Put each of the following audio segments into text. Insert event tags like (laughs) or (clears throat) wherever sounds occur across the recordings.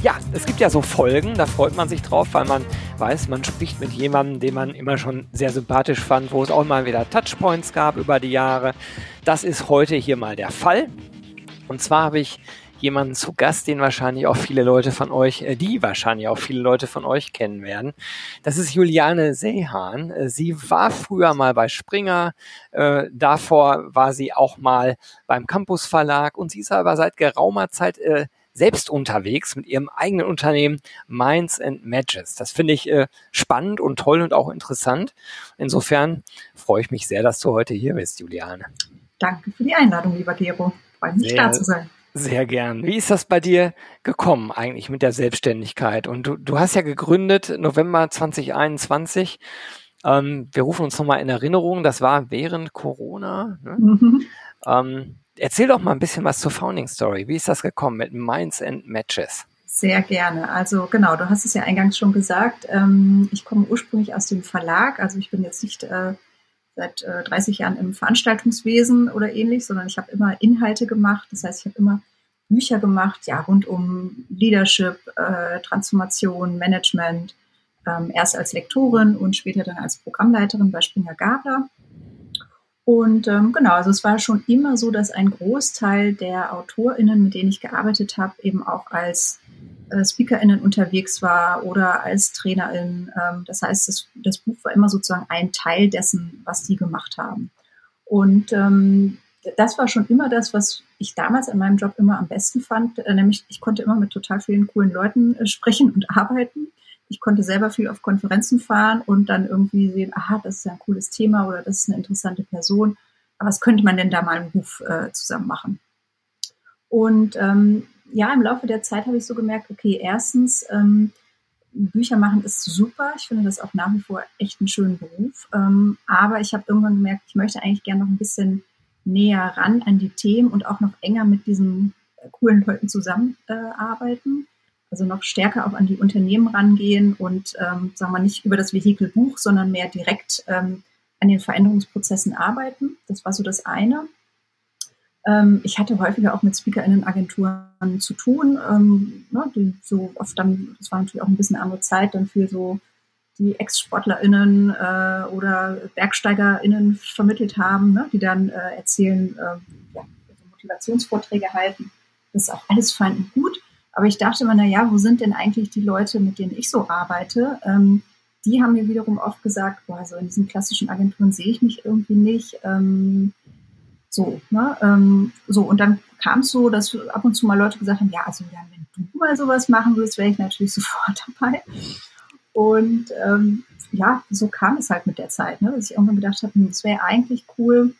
Ja, es gibt ja so Folgen, da freut man sich drauf, weil man weiß, man spricht mit jemandem, den man immer schon sehr sympathisch fand, wo es auch mal wieder Touchpoints gab über die Jahre. Das ist heute hier mal der Fall. Und zwar habe ich jemanden zu Gast, den wahrscheinlich auch viele Leute von euch, äh, die wahrscheinlich auch viele Leute von euch kennen werden. Das ist Juliane Seehan. Äh, sie war früher mal bei Springer, äh, davor war sie auch mal beim Campus Verlag und sie ist aber seit geraumer Zeit äh, selbst unterwegs mit ihrem eigenen Unternehmen Minds and Matches. Das finde ich äh, spannend und toll und auch interessant. Insofern freue ich mich sehr, dass du heute hier bist, Juliane. Danke für die Einladung, lieber Gero. Freue mich, da zu sein. Sehr gern. Wie ist das bei dir gekommen eigentlich mit der Selbstständigkeit? Und du, du hast ja gegründet November 2021. Ähm, wir rufen uns nochmal in Erinnerung, das war während Corona. Ne? Mhm. Ähm, erzähl doch mal ein bisschen was zur Founding Story. Wie ist das gekommen mit Minds and Matches? Sehr gerne. Also genau, du hast es ja eingangs schon gesagt. Ähm, ich komme ursprünglich aus dem Verlag. Also ich bin jetzt nicht äh, seit äh, 30 Jahren im Veranstaltungswesen oder ähnlich, sondern ich habe immer Inhalte gemacht. Das heißt, ich habe immer Bücher gemacht, ja, rund um Leadership, äh, Transformation, Management, ähm, erst als Lektorin und später dann als Programmleiterin bei Springer Gabler. Und ähm, genau, also es war schon immer so, dass ein Großteil der AutorInnen, mit denen ich gearbeitet habe, eben auch als äh, SpeakerInnen unterwegs war oder als TrainerIn. Ähm, das heißt, das, das, Buch war immer sozusagen ein Teil dessen, was die gemacht haben. Und ähm, das war schon immer das, was ich damals in meinem Job immer am besten fand, äh, nämlich ich konnte immer mit total vielen coolen Leuten äh, sprechen und (laughs) arbeiten. Ich konnte selber viel auf Konferenzen fahren und dann irgendwie sehen, aha, das ist ja ein cooles Thema oder das ist eine interessante Person. Aber was könnte man denn da mal im Beruf äh, zusammen machen? Und ähm, ja, im Laufe der Zeit habe ich so gemerkt, okay, erstens, ähm, Bücher machen ist super. Ich finde das auch nach wie vor echt einen schönen Beruf. Ähm, aber ich habe irgendwann gemerkt, ich möchte eigentlich gerne noch ein bisschen näher ran an die Themen und auch noch enger mit diesen äh, coolen Leuten zusammenarbeiten. Äh, also noch stärker auch an die Unternehmen rangehen und ähm, sagen wir nicht über das Vehikel Buch, sondern mehr direkt ähm, an den Veränderungsprozessen arbeiten. Das war so das eine. Ähm, ich hatte häufiger auch mit SpeakerInnen-Agenturen zu tun, ähm, ne, die so oft dann, das war natürlich auch ein bisschen eine andere Zeit, dann für so die Ex-SportlerInnen äh, oder BergsteigerInnen vermittelt haben, ne, die dann äh, erzählen, äh, ja, Motivationsvorträge halten. Das ist auch alles fein und gut. Aber ich dachte immer, na ja, wo sind denn eigentlich die Leute, mit denen ich so arbeite? Ähm, die haben mir wiederum oft gesagt, boah, so in diesen klassischen Agenturen sehe ich mich irgendwie nicht. Ähm, so, ne? Ähm, so, und dann kam es so, dass ab und zu mal Leute gesagt haben, ja, also ja, wenn du mal sowas machen würdest, wäre ich natürlich (laughs) sofort dabei. Und ähm, ja, so kam es halt mit der Zeit, ne? dass ich irgendwann gedacht habe, hm, es wäre eigentlich cool,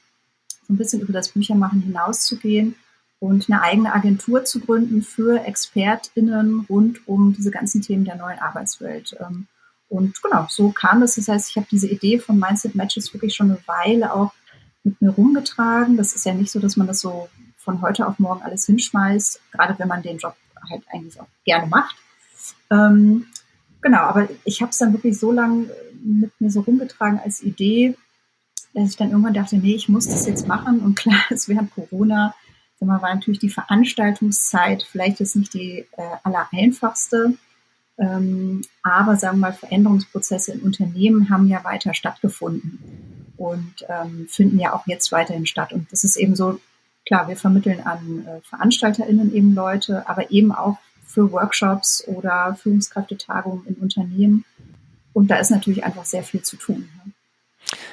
so ein bisschen über das Büchermachen hinauszugehen und eine eigene Agentur zu gründen für ExpertInnen rund um diese ganzen Themen der neuen Arbeitswelt. Ähm, und genau, so kam es. Das heißt, ich habe diese Idee von Mindset Matches wirklich schon eine Weile auch mit mir rumgetragen. Das ist ja nicht so, dass man das so von heute auf morgen alles hinschmeißt, gerade wenn man den Job halt eigentlich auch gerne macht. Ähm, genau, aber ich habe es dann wirklich so lange mit mir so rumgetragen als Idee, dass ich dann irgendwann dachte, nee, ich muss das jetzt machen. Und klar, (laughs) es während Corona, mal, war natürlich die Veranstaltungszeit vielleicht jetzt nicht die äh, allereinfachste. Ähm, aber sagen wir mal, Veränderungsprozesse in Unternehmen haben ja weiter stattgefunden und ähm, finden ja auch jetzt weiterhin statt. Und das ist eben so, klar, wir vermitteln an äh, VeranstalterInnen eben Leute, aber eben auch für Workshops oder Führungskräftetagungen in Unternehmen. Und da ist natürlich einfach sehr viel zu tun. Ne?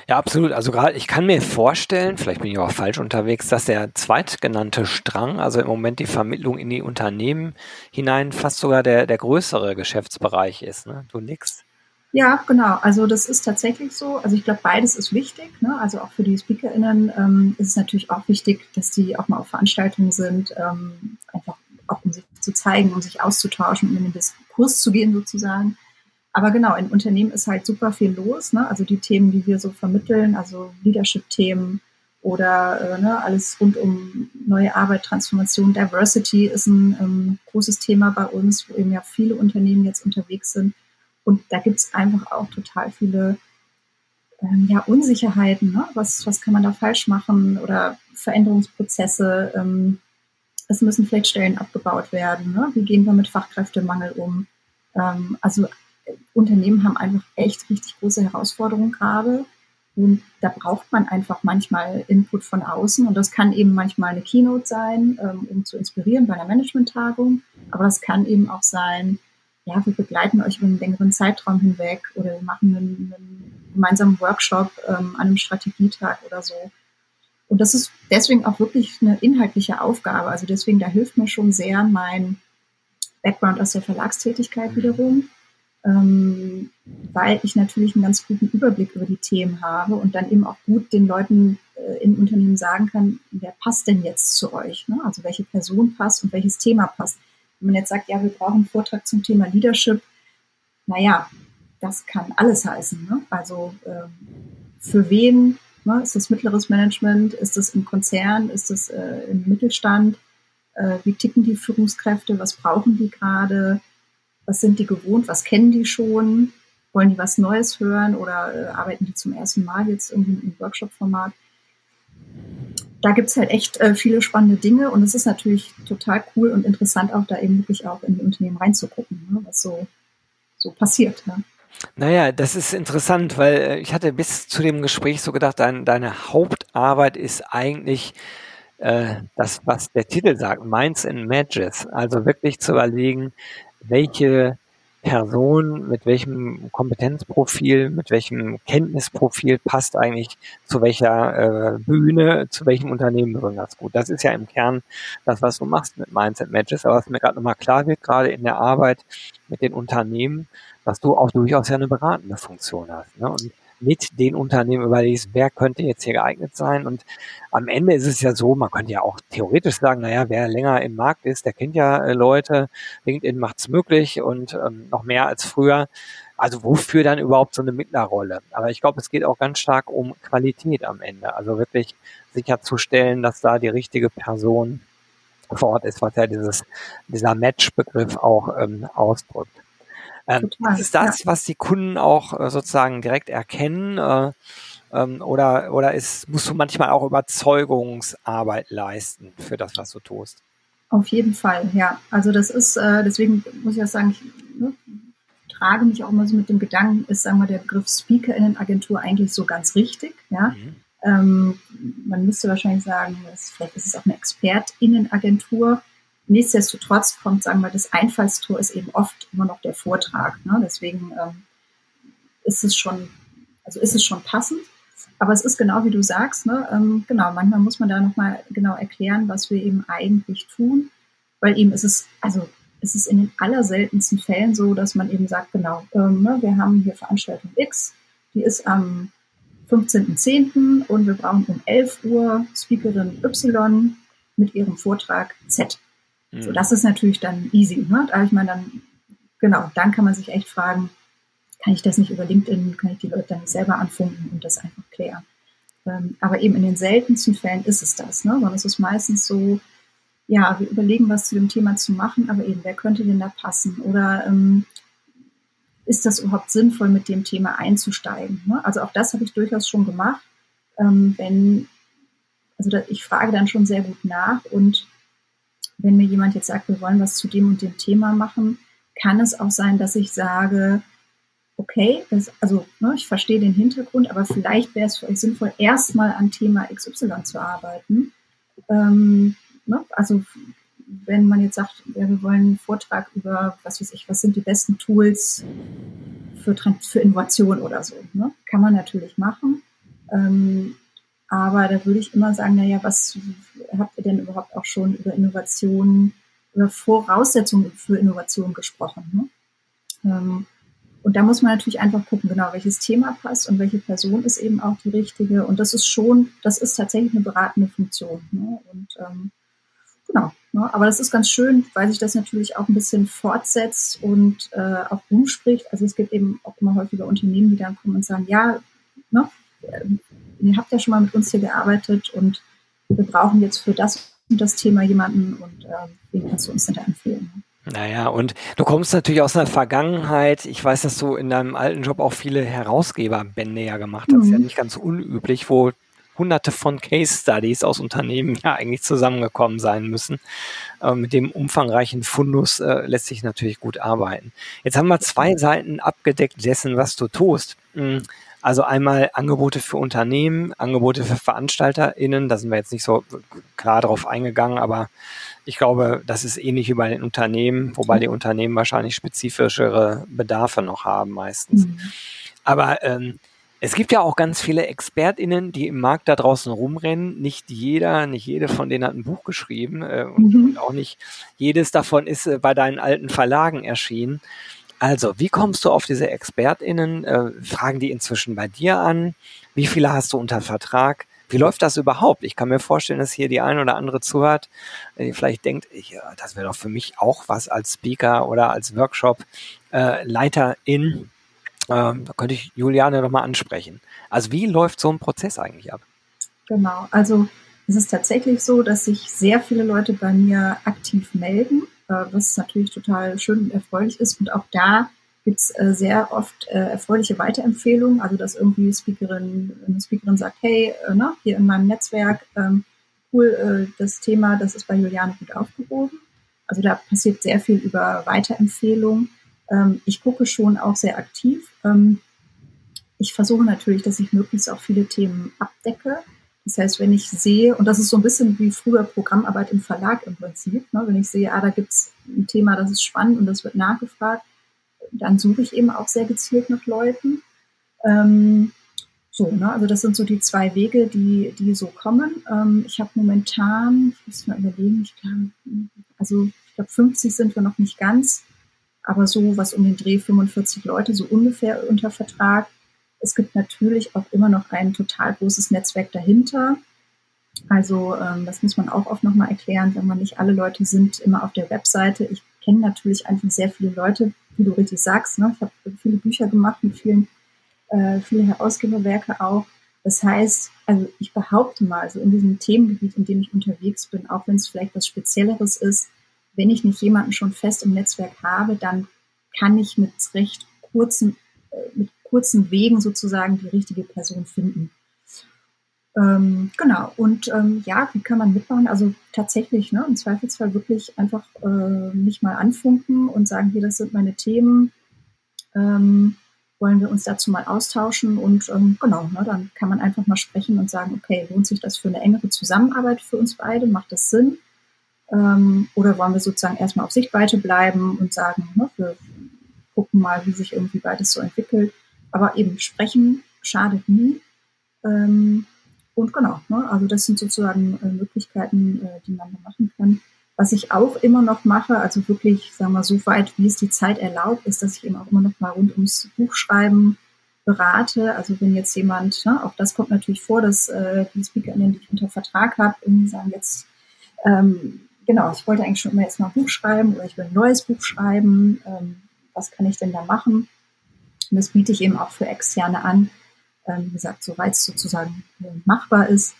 Ja, absolut. Also gerade, ich kann mir vorstellen, vielleicht bin ich auch falsch unterwegs, dass der zweitgenannte Strang, also im Moment die Vermittlung in die Unternehmen hinein, fast sogar der, der größere Geschäftsbereich ist. Ne? Du nix. Ja, genau. Also das ist tatsächlich so. Also ich glaube, beides ist wichtig. Ne? Also auch für die SpeakerInnen ähm, ist es natürlich auch wichtig, dass die auch mal auf Veranstaltungen sind, ähm, einfach auch um sich zu zeigen, um sich auszutauschen, um in den Diskurs zu gehen sozusagen. Aber genau, in Unternehmen ist halt super viel los. Ne? Also die Themen, die wir so vermitteln, also Leadership-Themen oder äh, ne, alles rund um neue Arbeit, Transformation, Diversity ist ein ähm, großes Thema bei uns, wo eben ja viele Unternehmen jetzt unterwegs sind. Und da gibt es einfach auch total viele ähm, ja, Unsicherheiten. Ne? Was, was kann man da falsch machen oder Veränderungsprozesse? Ähm, es müssen vielleicht Stellen abgebaut werden. Ne? Wie gehen wir mit Fachkräftemangel um? Ähm, also Unternehmen haben einfach echt richtig große Herausforderungen gerade. Und da braucht man einfach manchmal Input von außen. Und das kann eben manchmal eine Keynote sein, ähm, um zu inspirieren bei einer Management-Tagung. Aber das kann eben auch sein, ja, wir begleiten euch über einen längeren Zeitraum hinweg oder wir machen einen, einen gemeinsamen Workshop ähm, an einem Strategietag oder so. Und das ist deswegen auch wirklich eine inhaltliche Aufgabe. Also deswegen, da hilft mir schon sehr mein Background aus der Verlagstätigkeit wiederum, ähm, weil ich natürlich einen ganz guten Überblick über die Themen habe und dann eben auch gut den Leuten äh, im Unternehmen sagen kann, wer passt denn jetzt zu euch? Ne? Also welche Person passt und welches Thema passt. Wenn man jetzt sagt, ja, wir brauchen einen Vortrag zum Thema Leadership, naja, das kann alles heißen. Ne? Also ähm, für wen Ne? Ist das mittleres Management? Ist das im Konzern? Ist das äh, im Mittelstand? Äh, wie ticken die Führungskräfte? Was brauchen die gerade? Was sind die gewohnt? Was kennen die schon? Wollen die was Neues hören oder äh, arbeiten die zum ersten Mal jetzt irgendwie im Workshop-Format? Da gibt es halt echt äh, viele spannende Dinge und es ist natürlich total cool und interessant, auch da eben wirklich auch in die Unternehmen reinzugucken, ne? was so, so passiert. Ja. Naja, das ist interessant, weil äh, ich hatte bis zu dem Gespräch so gedacht, dein, deine Hauptarbeit ist eigentlich äh, das, was der Titel sagt, Minds and Matches. Also wirklich zu überlegen, welche Person mit welchem Kompetenzprofil, mit welchem Kenntnisprofil passt eigentlich zu welcher äh, Bühne, zu welchem Unternehmen besonders gut. Das ist ja im Kern das, was du machst mit Mindset Matches. Aber was mir gerade nochmal klar wird, gerade in der Arbeit mit den Unternehmen, dass du auch durchaus ja eine beratende Funktion hast. Ne? Und mit den Unternehmen überlegst, wer könnte jetzt hier geeignet sein. Und am Ende ist es ja so, man könnte ja auch theoretisch sagen, naja, wer länger im Markt ist, der kennt ja äh, Leute, LinkedIn macht's möglich und ähm, noch mehr als früher. Also wofür dann überhaupt so eine Mittlerrolle? Aber ich glaube, es geht auch ganz stark um Qualität am Ende. Also wirklich sicherzustellen, dass da die richtige Person vor Ort ist, was ja dieses, dieser Match-Begriff auch ähm, ausdrückt. Ähm, ist das, ja. was die Kunden auch äh, sozusagen direkt erkennen? Äh, ähm, oder oder ist, musst du manchmal auch Überzeugungsarbeit leisten für das, was du tust? Auf jeden Fall, ja. Also das ist, äh, deswegen muss ich auch sagen, ich ne, trage mich auch immer so mit dem Gedanken, ist, sagen wir, der Begriff Speaker-Innenagentur eigentlich so ganz richtig, ja. Mhm. Ähm, man müsste wahrscheinlich sagen, dass, vielleicht ist es auch eine ExpertInnenagentur. Nichtsdestotrotz kommt, sagen wir, das Einfallstor ist eben oft immer noch der Vortrag. Ne? Deswegen ähm, ist es schon, also ist es schon passend. Aber es ist genau wie du sagst, ne? Ähm, genau, manchmal muss man da nochmal genau erklären, was wir eben eigentlich tun, weil eben ist es, also es ist in den allerseltensten Fällen so, dass man eben sagt, genau, ähm, ne, wir haben hier Veranstaltung X, die ist am 15.10. und wir brauchen um 11 Uhr Speakerin Y mit ihrem Vortrag Z. So, mhm. das ist natürlich dann easy. Ne? Da ich meine, dann, genau, dann kann man sich echt fragen, kann ich das nicht über LinkedIn, kann ich die Leute dann nicht selber anfunken und das einfach klären. Ähm, aber eben in den seltensten Fällen ist es das, ne? sondern es ist meistens so, ja, wir überlegen, was zu dem Thema zu machen, aber eben, wer könnte denn da passen? Oder ähm, ist das überhaupt sinnvoll, mit dem Thema einzusteigen? Ne? Also auch das habe ich durchaus schon gemacht. Ähm, wenn, also da, ich frage dann schon sehr gut nach und wenn mir jemand jetzt sagt, wir wollen was zu dem und dem Thema machen, kann es auch sein, dass ich sage, okay, das, also ne, ich verstehe den Hintergrund, aber vielleicht wäre es für euch sinnvoll, erstmal an Thema XY zu arbeiten. Ähm, ne, also wenn man jetzt sagt, ja, wir wollen einen Vortrag über, was weiß ich, was sind die besten Tools für, für Innovation oder so, ne? kann man natürlich machen. Ähm, aber da würde ich immer sagen, naja, was habt ihr denn überhaupt auch schon über Innovationen, über Voraussetzungen für Innovation gesprochen? Ne? Ähm, und da muss man natürlich einfach gucken, genau, welches Thema passt und welche Person ist eben auch die richtige. Und das ist schon, das ist tatsächlich eine beratende Funktion. Ne? Und ähm, genau. Ne? Aber das ist ganz schön, weil sich das natürlich auch ein bisschen fortsetzt und äh, auch rumspricht. Also es gibt eben auch immer häufiger Unternehmen, die dann kommen und sagen, ja, ne, ihr habt ja schon mal mit uns hier gearbeitet und wir brauchen jetzt für das und das Thema jemanden und äh, wen kannst du uns denn da empfehlen? Naja, und du kommst natürlich aus einer Vergangenheit. Ich weiß, dass du in deinem alten Job auch viele Herausgeberbände ja gemacht hast. Mhm. Ja nicht ganz unüblich, wo hunderte von Case Studies aus Unternehmen ja eigentlich zusammengekommen sein müssen. Äh, mit dem umfangreichen Fundus äh, lässt sich natürlich gut arbeiten. Jetzt haben wir zwei Seiten abgedeckt dessen, was du tust. Mhm. Also einmal Angebote für Unternehmen, Angebote für VeranstalterInnen, da sind wir jetzt nicht so klar drauf eingegangen, aber ich glaube, das ist ähnlich wie bei den Unternehmen, wobei die Unternehmen wahrscheinlich spezifischere Bedarfe noch haben meistens. Mhm. Aber ähm, es gibt ja auch ganz viele ExpertInnen, die im Markt da draußen rumrennen. Nicht jeder, nicht jede von denen hat ein Buch geschrieben äh, und, mhm. und, auch nicht jedes davon ist äh, bei deinen alten Verlagen erschienen. Also, wie kommst du auf diese ExpertInnen? Äh, fragen die inzwischen bei dir an? Wie viele hast du unter Vertrag? Wie läuft das überhaupt? Ich kann mir vorstellen, dass hier die eine oder andere zuhört, die vielleicht denkt, ich, das wäre doch für mich auch was als Speaker oder als Workshop-Leiterin. Äh, ähm, da könnte ich Juliane nochmal ansprechen. Also wie läuft so ein Prozess eigentlich ab? Genau, also es ist tatsächlich so, dass sich sehr viele Leute bei mir aktiv melden äh, was natürlich total schön und erfreulich ist. Und auch da gibt es äh, sehr oft äh, erfreuliche Weiterempfehlungen, also dass irgendwie Speakerin, eine Speakerin sagt, hey, äh, ne, hier in meinem Netzwerk, ähm, cool, äh, das Thema, das ist bei Juliane gut aufgehoben. Also da passiert sehr viel über Weiterempfehlungen. Ähm, ich gucke schon auch sehr aktiv. Ähm, ich versuche natürlich, dass ich möglichst auch viele Themen abdecke. Das heißt, wenn ich sehe, und das ist so ein bisschen wie früher Programmarbeit im Verlag im Prinzip, ne, wenn ich sehe, ah, da gibt's ein Thema, das ist spannend und das wird nachgefragt, dann suche ich eben auch sehr gezielt nach Leuten. Ähm, so, ne, also das sind so die zwei Wege, die, die so kommen. Ähm, ich habe momentan, ich muss mal überlegen, ich glaube, also ich glaube 50 sind wir noch nicht ganz, aber so was um den Dreh 45 Leute, so ungefähr unter Vertrag. Es gibt natürlich auch immer noch ein total großes Netzwerk dahinter. Also ähm, das muss man auch oft nochmal erklären, wenn man nicht alle Leute sind immer auf der Webseite. Ich kenne natürlich einfach sehr viele Leute, wie du richtig sagst. Ne? Ich habe viele Bücher gemacht mit vielen, äh, viele Herausgeberwerke auch. Das heißt, also ich behaupte mal, so in diesem Themengebiet, in dem ich unterwegs bin, auch wenn es vielleicht was Spezielleres ist, wenn ich nicht jemanden schon fest im Netzwerk habe, dann kann ich mit recht kurzen, äh, mit kurzen Wegen sozusagen die richtige Person finden. Ähm, genau, und ähm, ja, wie kann man mitmachen? Also tatsächlich, ne, im Zweifelsfall wirklich einfach äh, mal anfunken und sagen, hier, das sind meine Themen. Ähm, wollen wir uns dazu mal austauschen und ähm, genau, ne, dann kann man einfach mal sprechen und sagen, okay, lohnt sich das für eine engere Zusammenarbeit für uns beide? Macht das Sinn? Ähm, oder wollen wir sozusagen erstmal auf Sichtweite bleiben und sagen, ne, wir gucken mal, wie sich irgendwie beides so entwickelt. Aber eben sprechen schadet nie. Ähm, und genau, ne, also das sind sozusagen äh, Möglichkeiten, äh, die man da machen kann. Was ich auch immer noch mache, also wirklich, sagen wir, so weit, wie es die Zeit erlaubt, ist, dass ich eben auch immer noch mal rund ums Buchschreiben berate. Also wenn jetzt jemand, ne, auch das kommt natürlich vor, dass äh, die SpeakerInnen, die ich unter Vertrag habe, irgendwie sagen jetzt, ähm, genau, ich wollte eigentlich schon immer jetzt mal ein Buch schreiben oder ich will ein neues Buch schreiben. Ähm, was kann ich denn da machen? Und das biete ich eben auch für Externe an, ähm, wie gesagt, soweit es sozusagen äh, machbar ist.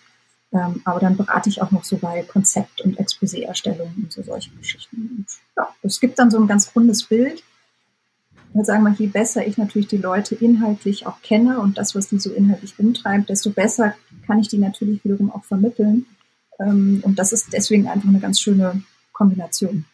Ähm, aber dann berate ich auch noch so bei Konzept- und Exposé-Erstellung und so solche Geschichten. Und ja, es gibt dann so ein ganz rundes Bild. Ich würde sagen je besser ich natürlich die Leute inhaltlich auch kenne und das, was die so inhaltlich umtreibt, desto besser kann ich die natürlich wiederum auch vermitteln. Ähm, und das ist deswegen einfach eine ganz schöne Kombination.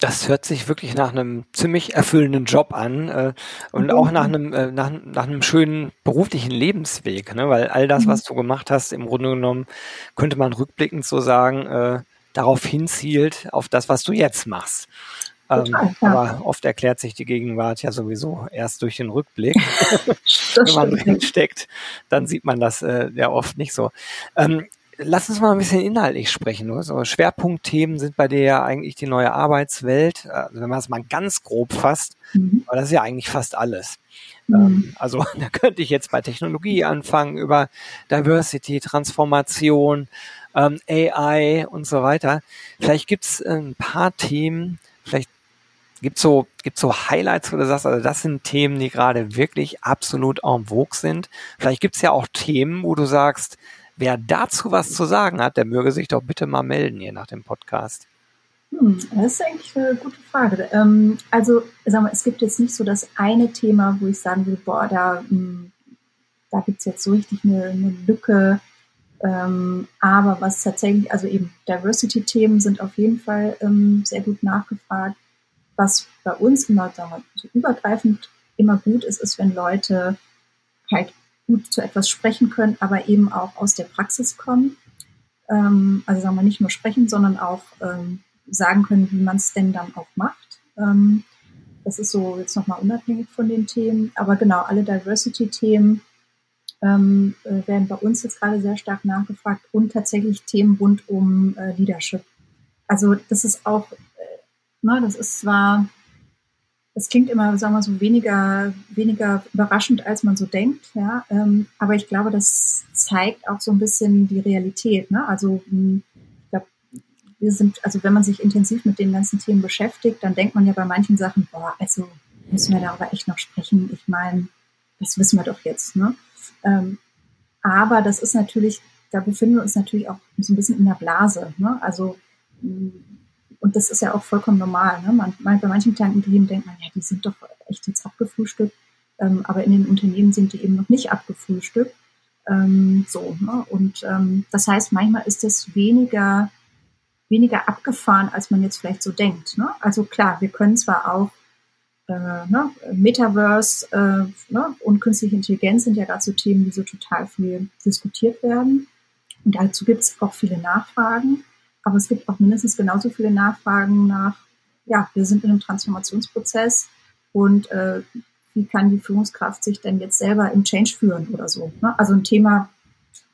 Das hört sich wirklich nach einem ziemlich erfüllenden Job an äh, und auch nach einem, äh, nach, nach einem schönen beruflichen Lebensweg, ne? weil all das, mhm. was du gemacht hast, im Grunde genommen, könnte man rückblickend so sagen, äh, darauf hinzielt, auf das, was du jetzt machst. Ähm, Total, ja. Aber oft erklärt sich die Gegenwart ja sowieso erst durch den Rückblick. (laughs) Wenn man drin steckt, dann sieht man das äh, ja oft nicht so. Ähm, lass uns mal ein bisschen inhaltlich sprechen. Oder? So Schwerpunktthemen sind bei dir ja eigentlich die neue Arbeitswelt. Also wenn man es mal ganz grob fasst, mhm. aber das ist ja eigentlich fast alles. Mhm. Ähm, also (laughs) da könnte ich jetzt bei Technologie anfangen, über Diversity, Transformation, ähm, AI und so weiter. Vielleicht gibt's ein paar Themen, vielleicht gibt's so, gibt's so Highlights, wo du sagst, also das sind Themen, die gerade wirklich absolut en vogue sind. Vielleicht gibt's ja auch Themen, wo du sagst, wer dazu was zu sagen hat, der möge sich doch bitte mal melden hier nach dem Podcast. Hm, das ist eigentlich eine gute Frage. Ähm, also, sag mal, es gibt jetzt nicht so das eine Thema, wo ich sagen würde, boah, da, hm, da gibt es jetzt so richtig eine, eine Lücke. Ähm, aber was tatsächlich, also eben Diversity-Themen sind auf jeden Fall ähm, sehr gut nachgefragt. Was bei uns immer sagen wir, so übergreifend immer gut ist, ist, wenn Leute halt gut zu etwas sprechen können, aber eben auch aus der Praxis kommen. Ähm, also sagen wir nicht nur sprechen, sondern auch ähm, sagen können, wie man es denn dann auch macht. Ähm, das ist so jetzt nochmal unabhängig von den Themen. Aber genau, alle Diversity-Themen ähm, äh, werden bei uns jetzt gerade sehr stark nachgefragt und tatsächlich Themen rund um äh, Leadership. Also das ist auch, äh, ne, das ist zwar, das klingt immer, sagen wir so, weniger, weniger überraschend, als man so denkt, ja, ähm, aber ich glaube, das zeigt auch so ein bisschen die Realität. Ne? Also hm, wir sind, also wenn man sich intensiv mit den ganzen Themen beschäftigt, dann denkt man ja bei manchen Sachen, boah, also müssen wir darüber echt noch sprechen. Ich meine, das wissen wir doch jetzt. Ne? Ähm, aber das ist natürlich, da befinden wir uns natürlich auch so ein bisschen in der Blase. Ne? Also mm, das ist ja auch vollkommen normal. Ne? Man, bei manchen kleinen Unternehmen denkt man, ja, die sind doch echt jetzt abgefrühstückt, ähm, aber in den Unternehmen sind die eben noch nicht abgefrühstückt. Ähm, so, ne? Und ähm, das heißt, manchmal ist es weniger weniger abgefahren, als man jetzt vielleicht so denkt. Ne? Also klar, wir können zwar auch äh, ne, Metaverse äh, ne, und künstliche Intelligenz sind ja gerade so Themen, die so total viel diskutiert werden. Und dazu gibt es auch viele Nachfragen. Aber es gibt auch mindestens genauso viele Nachfragen nach, ja, wir sind in einem Transformationsprozess und äh, wie kann die Führungskraft sich denn jetzt selber im Change führen oder so. Ne? Also ein Thema,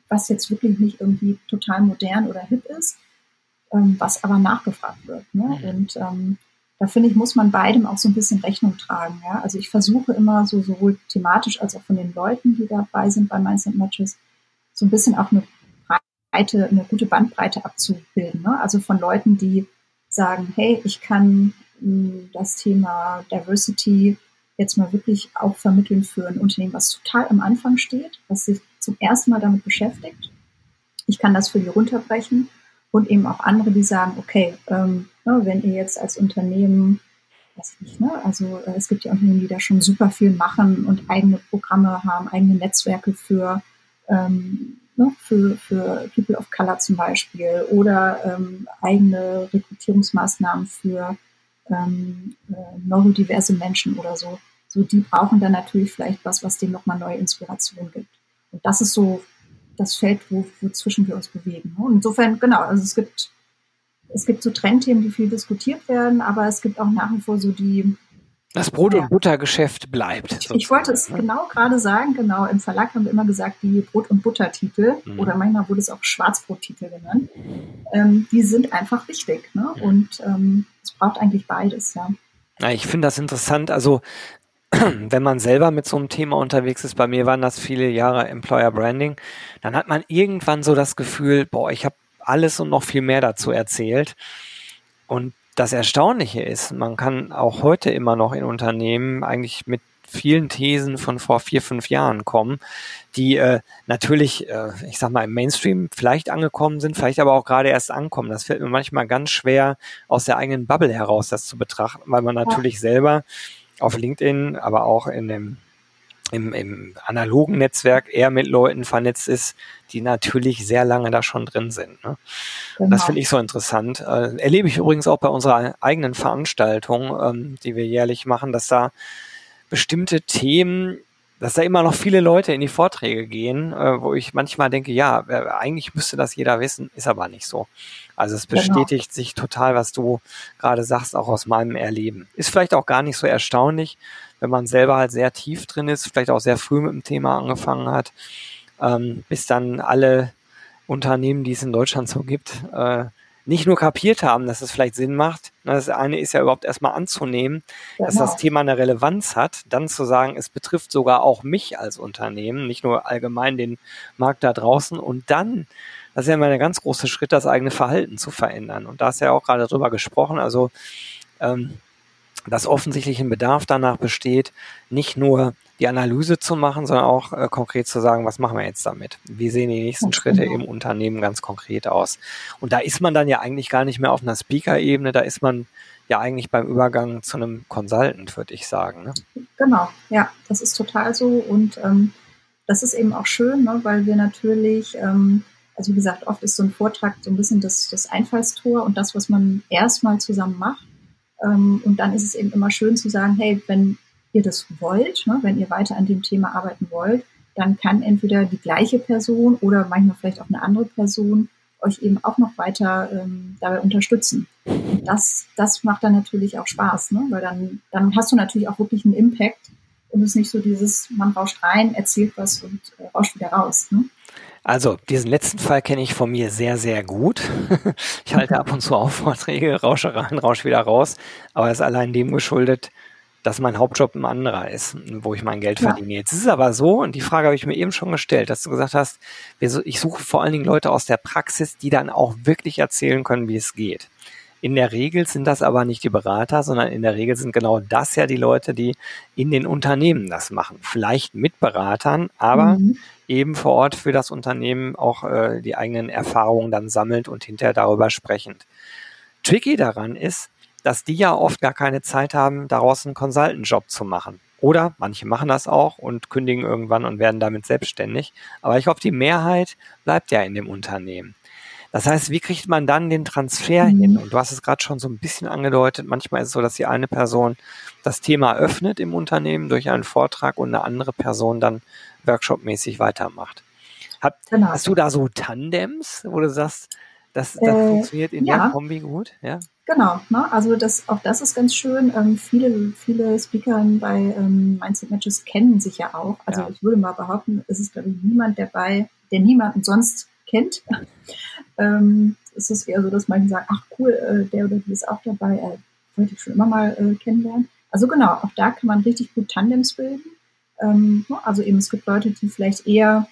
was jetzt wirklich nicht irgendwie total modern oder hip ist, ähm, was aber nachgefragt wird. Ne? Mhm. Und ähm, da finde ich, muss man beidem auch so ein bisschen Rechnung tragen. Ja? Also ich versuche immer so sowohl thematisch als auch von den Leuten, die dabei sind bei Mindset Matches, so ein bisschen auch eine Breite, eine gute Bandbreite abzubilden. Ne? Also von Leuten, die sagen, hey, ich kann mh, hm, das Thema Diversity jetzt mal wirklich auch vermitteln für ein Unternehmen, was total am Anfang steht, was sich zum ersten Mal damit beschäftigt. Ich kann das für die runterbrechen und eben auch andere, die sagen, okay, ähm, ne, wenn ihr jetzt als Unternehmen, weiß ich nicht, ne, also äh, es gibt ja Unternehmen, die da schon super viel machen und eigene Programme haben, eigene Netzwerke für, ähm, ne, für, für People of Color zum Beispiel oder ähm, eigene Rekrutierungsmaßnahmen für ähm, äh, neurodiverse Menschen oder so. So, die brauchen dann natürlich vielleicht was, was denen nochmal neue Inspiration gibt. Und das ist so das Feld, wo, wozwischen wir uns bewegen. Und insofern, genau, also es gibt, es gibt so Trendthemen, die viel diskutiert werden, aber es gibt auch nach wie vor so die. Das Brot- und Buttergeschäft bleibt. Ich, ich wollte es ne? genau gerade sagen, genau, im Verlag haben wir immer gesagt, die Brot- und Buttertitel, mhm. oder manchmal wurde es auch Schwarzbrottitel genannt, ähm, die sind einfach wichtig. Ne? Mhm. Und ähm, es braucht eigentlich beides, ja. Ja, ich finde das interessant. Also (clears throat) wenn man selber mit so einem Thema unterwegs ist, bei mir waren das viele Jahre Employer Branding, dann hat man irgendwann so das Gefühl, boah, ich habe alles und noch viel mehr dazu erzählt. Und das Erstaunliche ist, man kann auch heute immer noch in Unternehmen eigentlich mit vielen Thesen von vor vier, fünf Jahren kommen, die äh, natürlich, äh, ich sag mal, im Mainstream vielleicht angekommen sind, vielleicht aber auch gerade erst ankommen. Das fällt mir manchmal ganz schwer, aus der eigenen Bubble heraus das zu betrachten, weil man natürlich selber auf LinkedIn, aber auch in dem im, im analogen Netzwerk eher mit Leuten vernetzt ist, die natürlich sehr lange da schon drin sind. Ne? Genau. Das finde ich so interessant. Äh, erlebe ich übrigens auch bei unserer eigenen Veranstaltung, ähm, die wir jährlich machen, dass da bestimmte Themen, dass da immer noch viele Leute in die Vorträge gehen, äh, wo ich manchmal denke, ja, eigentlich müsste das jeder wissen, ist aber nicht so. Also es genau. bestätigt genau. sich total, was du gerade sagst, auch aus meinem Erleben. Ist vielleicht auch gar nicht so erstaunlich, wenn man selber halt sehr tief drin ist, vielleicht auch sehr früh mit dem Thema angefangen hat, ähm, bis dann alle Unternehmen, die es in Deutschland so gibt, äh, nicht nur kapiert haben, dass es vielleicht Sinn macht. Das eine ist ja überhaupt erstmal anzunehmen, genau. dass das genau. Thema eine Relevanz hat, dann zu sagen, es betrifft sogar auch mich als Unternehmen, nicht nur allgemein den Markt da draußen und dann das ist ja immer ein ganz großer Schritt, das eigene Verhalten zu verändern. Und da hast du ja auch gerade drüber gesprochen. Also ähm, dass offensichtlich ein Bedarf danach besteht, nicht nur die Analyse zu machen, sondern auch äh, konkret zu sagen, was machen wir jetzt damit? Wie sehen die nächsten Schritte im Unternehmen ganz konkret aus? Und da ist man dann ja eigentlich gar nicht mehr auf einer Speaker-Ebene, da ist man ja eigentlich beim Übergang zu einem Consultant, würde ich sagen. Ne? Genau, ja, das ist total so und ähm, das ist eben auch schön, ne, weil wir natürlich, ähm, also wie gesagt, oft ist so ein Vortrag so ein bisschen das, das Einfallstor und das, was man erstmal zusammen macht. Ähm, und dann ist es eben immer schön zu sagen, hey, wenn ihr das wollt, ne, wenn ihr weiter an dem Thema arbeiten wollt, dann kann entweder die gleiche Person oder manchmal vielleicht auch eine andere Person euch eben auch noch weiter ähm, dabei unterstützen. Und das, das macht dann natürlich auch Spaß, ne? weil dann, dann hast du natürlich auch wirklich einen Impact und es ist nicht so dieses, man rauscht rein, erzählt was und äh, rauscht wieder raus. Ne? Also, diesen letzten Fall kenne ich von mir sehr, sehr gut. (laughs) Ich halte ab und zu auch Vorträge, rausche rein, rausche wieder raus, aber es ist allein dem geschuldet, dass mein Hauptjob ein anderer ist, wo ich mein Geld ja. verdiene. Jetzt ist es aber so, und die Frage habe ich mir eben schon gestellt, dass du gesagt hast, ich suche vor allen Dingen Leute aus der Praxis, die dann auch wirklich erzählen können, wie es geht. In der Regel sind das aber nicht die Berater, sondern in der Regel sind genau das ja die Leute, die in den Unternehmen das machen. Vielleicht mit Beratern, aber mhm. eben vor Ort für das Unternehmen auch äh, die eigenen Erfahrungen dann sammelt und hinterher darüber sprechend. Tricky daran ist, dass die ja oft gar keine Zeit haben, daraus einen Consultant-Job zu machen. Oder manche machen das auch und kündigen irgendwann und werden damit selbstständig. Aber ich glaube, die Mehrheit bleibt ja in dem Unternehmen. Das heißt, wie kriegt man dann den Transfer mhm. hin? Und du hast es gerade schon so ein bisschen angedeutet. Manchmal ist es so, dass die eine Person das Thema öffnet im Unternehmen durch einen Vortrag und eine andere Person dann workshopmäßig weitermacht. Hat, genau. Hast du da so Tandems, wo du sagst, das, das äh, funktioniert in ja. der Kombi gut? Ja. Genau, ne? also das, auch das ist ganz schön. Ähm, viele, viele Speaker bei ähm, Mindset Matches kennen sich ja auch. Also ja. ich würde mal behaupten, es ist glaube ich niemand dabei, der niemanden sonst kennt. ähm, es ist eher so, dass manche sagen, ach cool, äh, der oder die ist auch dabei, äh, wollte ich schon immer mal äh, kennenlernen. Also genau, auch da kann man richtig gut Tandems bilden. Ähm, ne? also eben, es gibt Leute, die vielleicht eher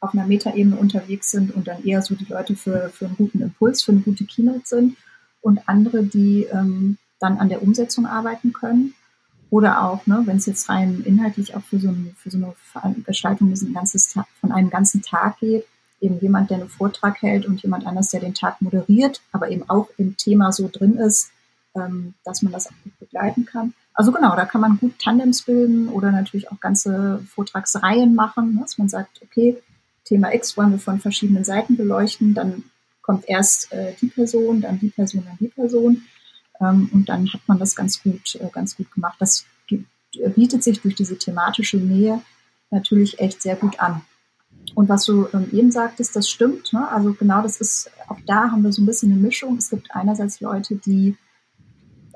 auf einer Metaebene unterwegs sind und dann eher so die Leute für, für einen guten Impuls, für eine gute Keynote sind und andere, die ähm, dann an der Umsetzung arbeiten können. Oder auch, ne, wenn es jetzt rein inhaltlich auch für so, ein, für so eine Gestaltung ein ganzes von einem ganzen Tag geht, eben jemand, der einen Vortrag hält und jemand anders, der den Tag moderiert, aber eben auch im Thema so drin ist, ähm, dass man das auch gut begleiten kann. Also genau, da kann man gut Tandems bilden oder natürlich auch ganze Vortragsreihen machen, ne, dass man sagt, okay, Thema X wollen wir von verschiedenen Seiten beleuchten, dann kommt erst äh, die Person, dann die Person, dann die Person ähm, und dann hat man das ganz gut, äh, ganz gut gemacht. Das bietet sich durch diese thematische Nähe natürlich echt sehr gut an. Und was du ähm, eben sagtest, das stimmt. Ne? Also genau das ist, auch da haben wir so ein bisschen eine Mischung. Es gibt einerseits Leute, die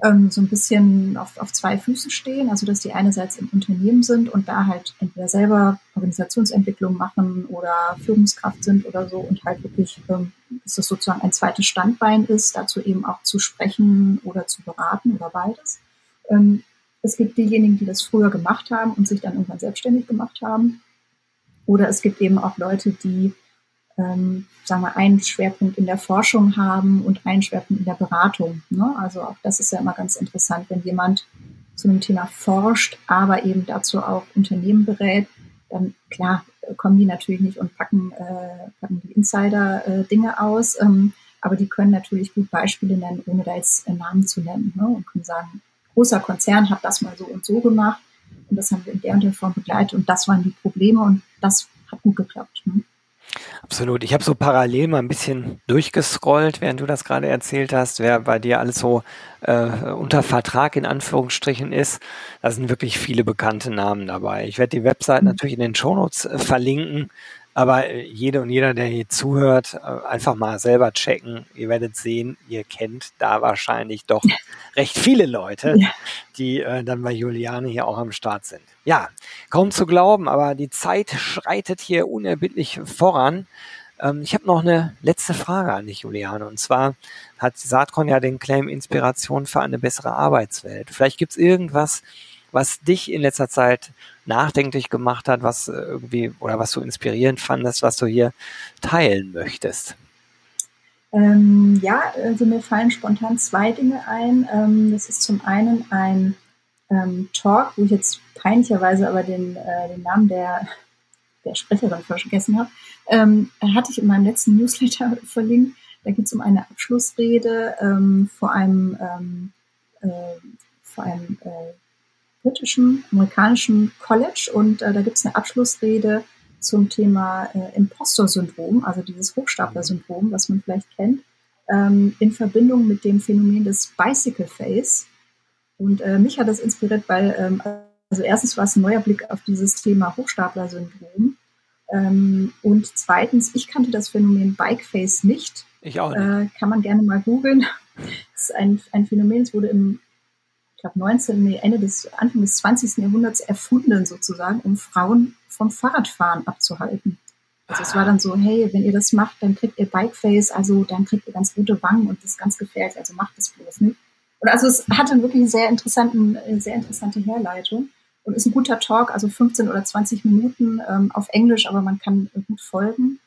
ähm, so ein bisschen auf, auf zwei Füßen stehen, also dass die einerseits im Unternehmen sind und da halt entweder selber Organisationsentwicklung machen oder Führungskraft sind oder so und halt wirklich, ähm, dass das sozusagen ein zweites Standbein ist, dazu eben auch zu sprechen oder zu beraten oder beides. Ähm, es gibt diejenigen, die das früher gemacht haben und sich dann irgendwann selbstständig gemacht haben. Oder es gibt eben auch Leute, die ähm, sagen wir, einen Schwerpunkt in der Forschung haben und einen Schwerpunkt in der Beratung. Ne? Also auch das ist ja immer ganz interessant, wenn jemand zu einem Thema forscht, aber eben dazu auch Unternehmen berät, dann klar kommen die natürlich nicht und packen, äh, packen die Insider-Dinge äh, aus, ähm, aber die können natürlich gut Beispiele nennen, ohne da jetzt äh, Namen zu nennen ne? und können sagen, großer Konzern hat das mal so und so gemacht und das haben wir in der und der Form begleitet und das waren die Probleme und das hat gut geklappt. Ne? Absolut. Ich habe so parallel mal ein bisschen durchgescrollt, während du das gerade erzählt hast, wer bei dir alles so äh, unter Vertrag in Anführungsstrichen ist. Da sind wirklich viele bekannte Namen dabei. Ich werde die Website mhm. natürlich in den Shownotes äh, verlinken. Aber äh, jede und jeder, der hier zuhört, äh, einfach mal selber checken. Ihr werdet sehen, ihr kennt da wahrscheinlich doch (laughs) recht viele Leute, ja. die äh, dann bei Juliane hier auch am Start sind. Ja, kaum zu glauben, aber die Zeit schreitet hier unerbittlich voran. Ähm, ich habe noch eine letzte Frage an dich, Juliane. Und zwar hat Saatkorn ja den Claim Inspiration für eine bessere Arbeitswelt. Vielleicht gibt es irgendwas, was dich in letzter Zeit nachdenklich gemacht hat, was äh, irgendwie oder was du inspirierend fandest, was du hier teilen möchtest. Ähm, ja, also mir fallen spontan zwei Dinge ein. Ähm, das ist zum einen ein ähm, Talk, wo ich jetzt peinlicherweise aber den, äh, den Namen der, der Sprecherin vergessen habe, ähm, hatte ich in meinem letzten Newsletter (laughs) verlinkt. Da geht es um eine Abschlussrede ähm, vor einem, ähm, äh, vor einem äh, britischen, amerikanischen College und äh, da gibt es eine Abschlussrede zum Thema äh, Impostor-Syndrom, also dieses Hochstapler-Syndrom, was man vielleicht kennt, ähm, in Verbindung mit dem Phänomen des Bicycle Face. Und äh, mich hat das inspiriert, weil, ähm, also erstens war es ein neuer Blick auf dieses Thema Hochstapler-Syndrom. Ähm, und zweitens, ich kannte das Phänomen Bike Face nicht. Ich auch nicht. Äh, kann man gerne mal googeln. (laughs) Es ist ein, ein Phänomen, es wurde im ich glaube 19, nee, Ende des, Anfang des 20. Jahrhunderts erfunden sozusagen, um Frauen vom Fahrradfahren abzuhalten. Also es war dann so, hey, wenn ihr das macht, dann kriegt ihr Bikeface, also dann kriegt ihr ganz rote Wangen und das ist ganz gefährlich, also macht das bloß nicht. Und also es hatte wirklich eine sehr interessanten, sehr interessante Herleitung und ist ein guter Talk, also 15 oder 20 Minuten ähm, auf Englisch, aber man kann gut folgen.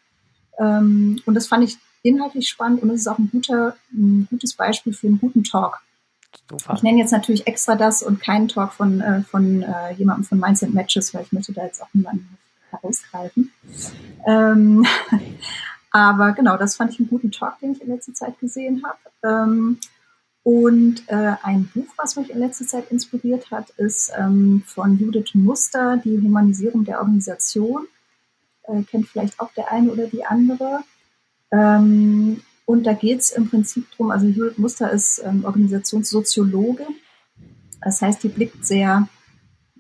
Ähm, und das fand ich inhaltlich spannend und es ist auch ein guter, ein gutes Beispiel für einen guten Talk. Super. Ich nenne jetzt natürlich extra das und keinen Talk von, äh, von äh, jemandem von Mindset Matches, weil ich möchte da jetzt auch niemanden herausgreifen. Ähm, (laughs) aber genau, das fand ich einen guten Talk, den ich in letzter Zeit gesehen habe. Ähm, und äh, ein Buch, was mich in letzter Zeit inspiriert hat, ist ähm, von Judith Muster, Die Humanisierung der Organisation. Äh, kennt vielleicht auch der eine oder die andere. Ähm, und da geht es im Prinzip drum. also Judith Muster ist ähm, Organisationssoziologe. Das heißt, die blickt sehr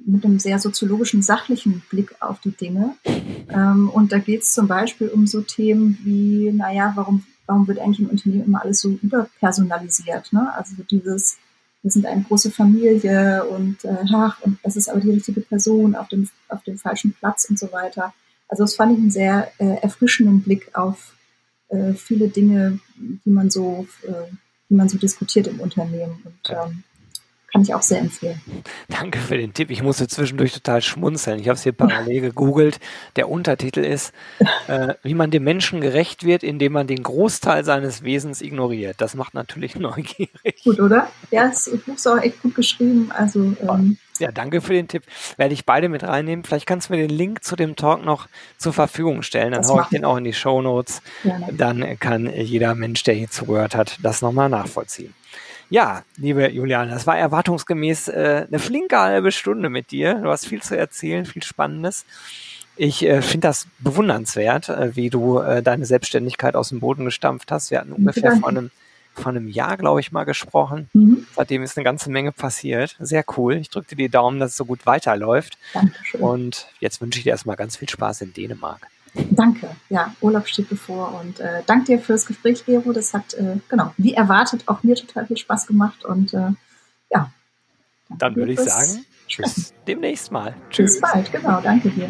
mit einem sehr soziologischen, sachlichen Blick auf die Dinge. Ähm, und da geht es zum Beispiel um so Themen wie, naja, warum, warum wird eigentlich im Unternehmen immer alles so überpersonalisiert? Ne? Also dieses, wir sind eine große Familie und äh, ach, und das ist aber die richtige Person auf dem, auf dem falschen Platz und so weiter. Also das fand ich einen sehr äh, erfrischenden Blick auf äh, viele Dinge, die man so, äh, die man so diskutiert im Unternehmen. Und ähm, kann ich auch sehr empfehlen. Danke für den Tipp. Ich musste zwischendurch total schmunzeln. Ich habe es hier parallel gegoogelt. Der Untertitel ist, äh, wie man dem Menschen gerecht wird, indem man den Großteil seines Wesens ignoriert. Das macht natürlich (laughs) neugierig. Gut, oder? Ja, das Buch ist auch echt gut geschrieben. Also ähm, ja, danke für den Tipp. Werde ich beide mit reinnehmen. Vielleicht kannst du mir den Link zu dem Talk noch zur Verfügung stellen. Dann haue ich den auch in die Show Notes. Dann kann jeder Mensch, der hier zugehört hat, das nochmal nachvollziehen. Ja, liebe Juliane, das war erwartungsgemäß äh, eine flinke halbe Stunde mit dir. Du hast viel zu erzählen, viel Spannendes. Ich äh, finde das bewundernswert, äh, wie du äh, deine Selbstständigkeit aus dem Boden gestampft hast. Wir hatten ungefähr vor einem, vor einem Jahr, glaube ich, mal gesprochen. Mhm. Seitdem ist eine ganze Menge passiert. Sehr cool. Ich drücke dir die Daumen, dass es so gut weiterläuft. Dankeschön. Und jetzt wünsche ich dir erstmal ganz viel Spaß in Dänemark. Danke. Ja, Urlaub steht bevor und äh, danke dir fürs Gespräch, Gero. Das hat, äh, genau, wie erwartet, auch mir total viel Spaß gemacht und äh, ja. Dann würde ich sagen, tschüss, (laughs) demnächst mal. Tschüss. Bis bald, genau, danke dir.